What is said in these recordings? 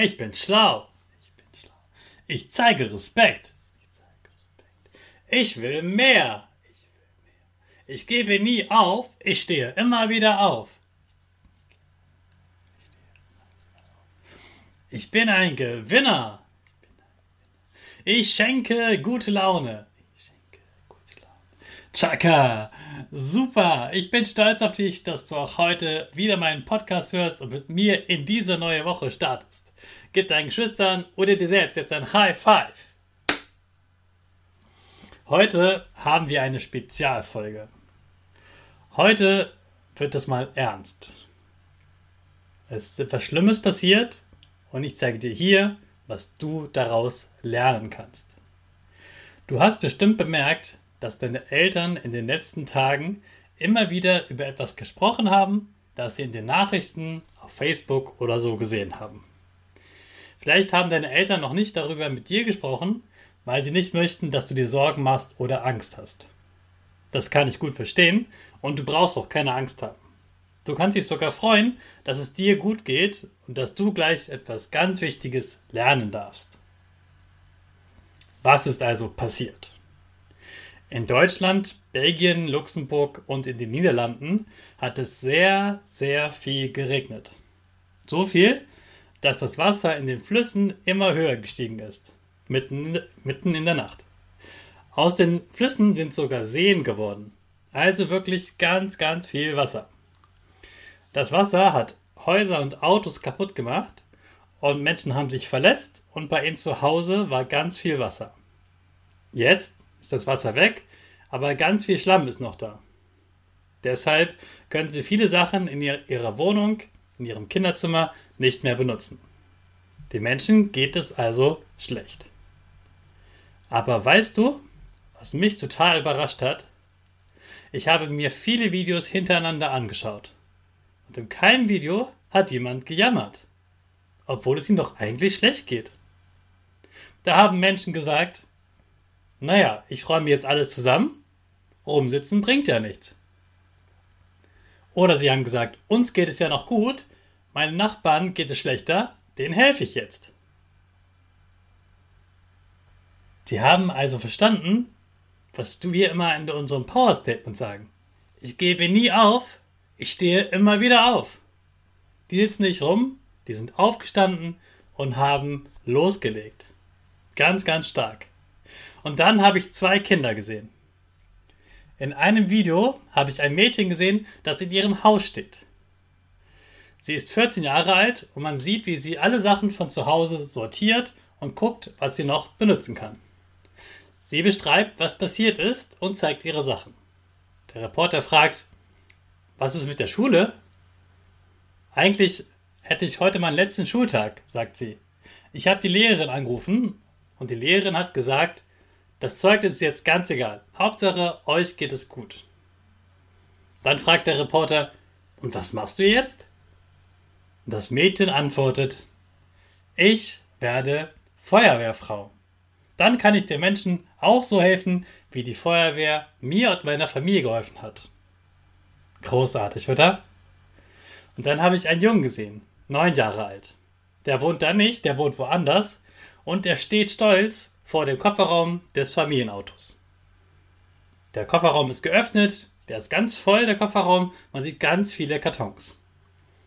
Ich bin schlau. Ich bin schlau. Ich zeige Respekt. Ich zeige Respekt. Ich will mehr. Ich will mehr. Ich gebe nie auf. Ich stehe immer wieder auf. Ich bin ein Gewinner. Ich schenke gute Laune. Ich schenke gute Laune. Chaka. Super. Ich bin stolz auf dich, dass du auch heute wieder meinen Podcast hörst und mit mir in diese neue Woche startest. Gib deinen Geschwistern oder dir selbst jetzt ein High Five. Heute haben wir eine Spezialfolge. Heute wird es mal ernst. Es ist etwas Schlimmes passiert und ich zeige dir hier, was du daraus lernen kannst. Du hast bestimmt bemerkt, dass deine Eltern in den letzten Tagen immer wieder über etwas gesprochen haben, das sie in den Nachrichten auf Facebook oder so gesehen haben. Vielleicht haben deine Eltern noch nicht darüber mit dir gesprochen, weil sie nicht möchten, dass du dir Sorgen machst oder Angst hast. Das kann ich gut verstehen und du brauchst auch keine Angst haben. Du kannst dich sogar freuen, dass es dir gut geht und dass du gleich etwas ganz Wichtiges lernen darfst. Was ist also passiert? In Deutschland, Belgien, Luxemburg und in den Niederlanden hat es sehr, sehr viel geregnet. So viel, dass das Wasser in den Flüssen immer höher gestiegen ist, mitten, mitten in der Nacht. Aus den Flüssen sind sogar Seen geworden, also wirklich ganz, ganz viel Wasser. Das Wasser hat Häuser und Autos kaputt gemacht und Menschen haben sich verletzt und bei ihnen zu Hause war ganz viel Wasser. Jetzt ist das Wasser weg, aber ganz viel Schlamm ist noch da. Deshalb können sie viele Sachen in ihrer Wohnung, in ihrem Kinderzimmer nicht mehr benutzen. Den Menschen geht es also schlecht. Aber weißt du, was mich total überrascht hat? Ich habe mir viele Videos hintereinander angeschaut. Und in keinem Video hat jemand gejammert. Obwohl es ihm doch eigentlich schlecht geht. Da haben Menschen gesagt, naja, ich räume jetzt alles zusammen, rumsitzen bringt ja nichts. Oder sie haben gesagt, uns geht es ja noch gut, meinen Nachbarn geht es schlechter, den helfe ich jetzt. Sie haben also verstanden, was wir immer in unserem Power Statement sagen. Ich gebe nie auf, ich stehe immer wieder auf. Die sitzen nicht rum, die sind aufgestanden und haben losgelegt. Ganz, ganz stark. Und dann habe ich zwei Kinder gesehen. In einem Video habe ich ein Mädchen gesehen, das in ihrem Haus steht. Sie ist 14 Jahre alt und man sieht, wie sie alle Sachen von zu Hause sortiert und guckt, was sie noch benutzen kann. Sie beschreibt, was passiert ist und zeigt ihre Sachen. Der Reporter fragt, was ist mit der Schule? Eigentlich hätte ich heute meinen letzten Schultag, sagt sie. Ich habe die Lehrerin angerufen und die Lehrerin hat gesagt, das Zeugnis ist jetzt ganz egal. Hauptsache, euch geht es gut. Dann fragt der Reporter, und was machst du jetzt? Das Mädchen antwortet, ich werde Feuerwehrfrau. Dann kann ich den Menschen auch so helfen, wie die Feuerwehr mir und meiner Familie geholfen hat. Großartig, oder? Und dann habe ich einen Jungen gesehen, neun Jahre alt. Der wohnt da nicht, der wohnt woanders und er steht stolz vor dem Kofferraum des Familienautos. Der Kofferraum ist geöffnet, der ist ganz voll, der Kofferraum, man sieht ganz viele Kartons.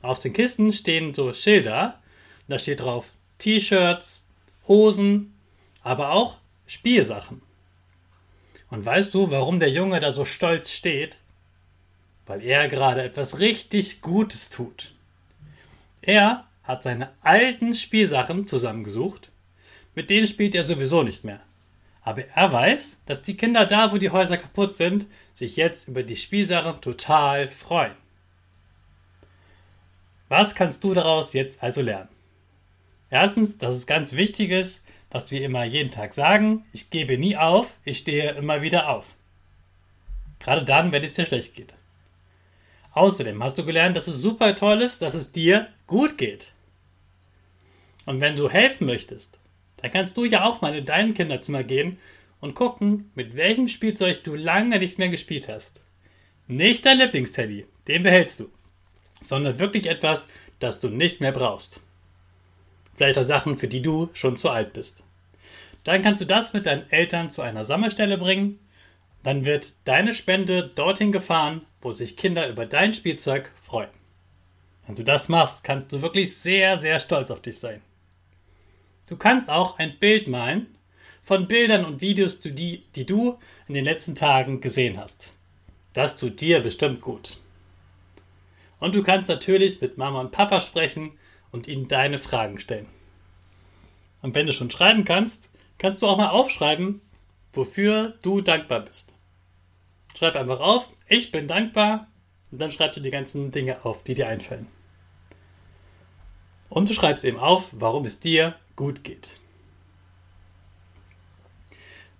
Auf den Kisten stehen so Schilder, da steht drauf T-Shirts, Hosen, aber auch Spielsachen. Und weißt du, warum der Junge da so stolz steht? Weil er gerade etwas richtig Gutes tut. Er hat seine alten Spielsachen zusammengesucht mit denen spielt er sowieso nicht mehr. Aber er weiß, dass die Kinder da, wo die Häuser kaputt sind, sich jetzt über die Spielsachen total freuen. Was kannst du daraus jetzt also lernen? Erstens, dass es ganz wichtig ist, was wir immer jeden Tag sagen, ich gebe nie auf, ich stehe immer wieder auf. Gerade dann, wenn es dir schlecht geht. Außerdem hast du gelernt, dass es super toll ist, dass es dir gut geht. Und wenn du helfen möchtest, da kannst du ja auch mal in dein Kinderzimmer gehen und gucken, mit welchem Spielzeug du lange nicht mehr gespielt hast. Nicht dein Lieblingsteddy, den behältst du, sondern wirklich etwas, das du nicht mehr brauchst. Vielleicht auch Sachen, für die du schon zu alt bist. Dann kannst du das mit deinen Eltern zu einer Sammelstelle bringen. Dann wird deine Spende dorthin gefahren, wo sich Kinder über dein Spielzeug freuen. Wenn du das machst, kannst du wirklich sehr, sehr stolz auf dich sein. Du kannst auch ein Bild malen von Bildern und Videos, die, du in den letzten Tagen gesehen hast. Das tut dir bestimmt gut. Und du kannst natürlich mit Mama und Papa sprechen und ihnen deine Fragen stellen. Und wenn du schon schreiben kannst, kannst du auch mal aufschreiben, wofür du dankbar bist. Schreib einfach auf, ich bin dankbar, und dann schreibst du die ganzen Dinge auf, die dir einfallen. Und du schreibst eben auf, warum es dir gut geht.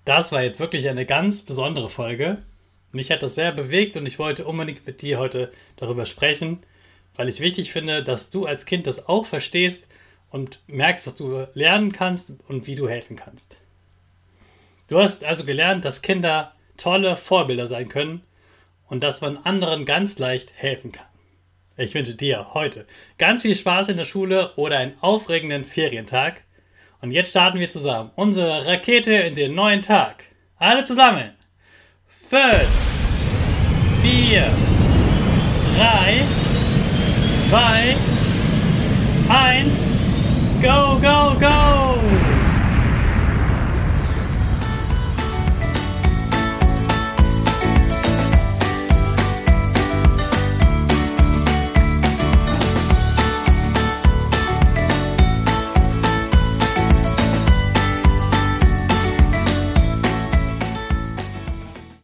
Das war jetzt wirklich eine ganz besondere Folge. Mich hat das sehr bewegt und ich wollte unbedingt mit dir heute darüber sprechen, weil ich wichtig finde, dass du als Kind das auch verstehst und merkst, was du lernen kannst und wie du helfen kannst. Du hast also gelernt, dass Kinder tolle Vorbilder sein können und dass man anderen ganz leicht helfen kann. Ich wünsche dir heute ganz viel Spaß in der Schule oder einen aufregenden Ferientag. Und jetzt starten wir zusammen unsere Rakete in den neuen Tag. Alle zusammen. 5, 4, 3, 2, 1, go, go, go!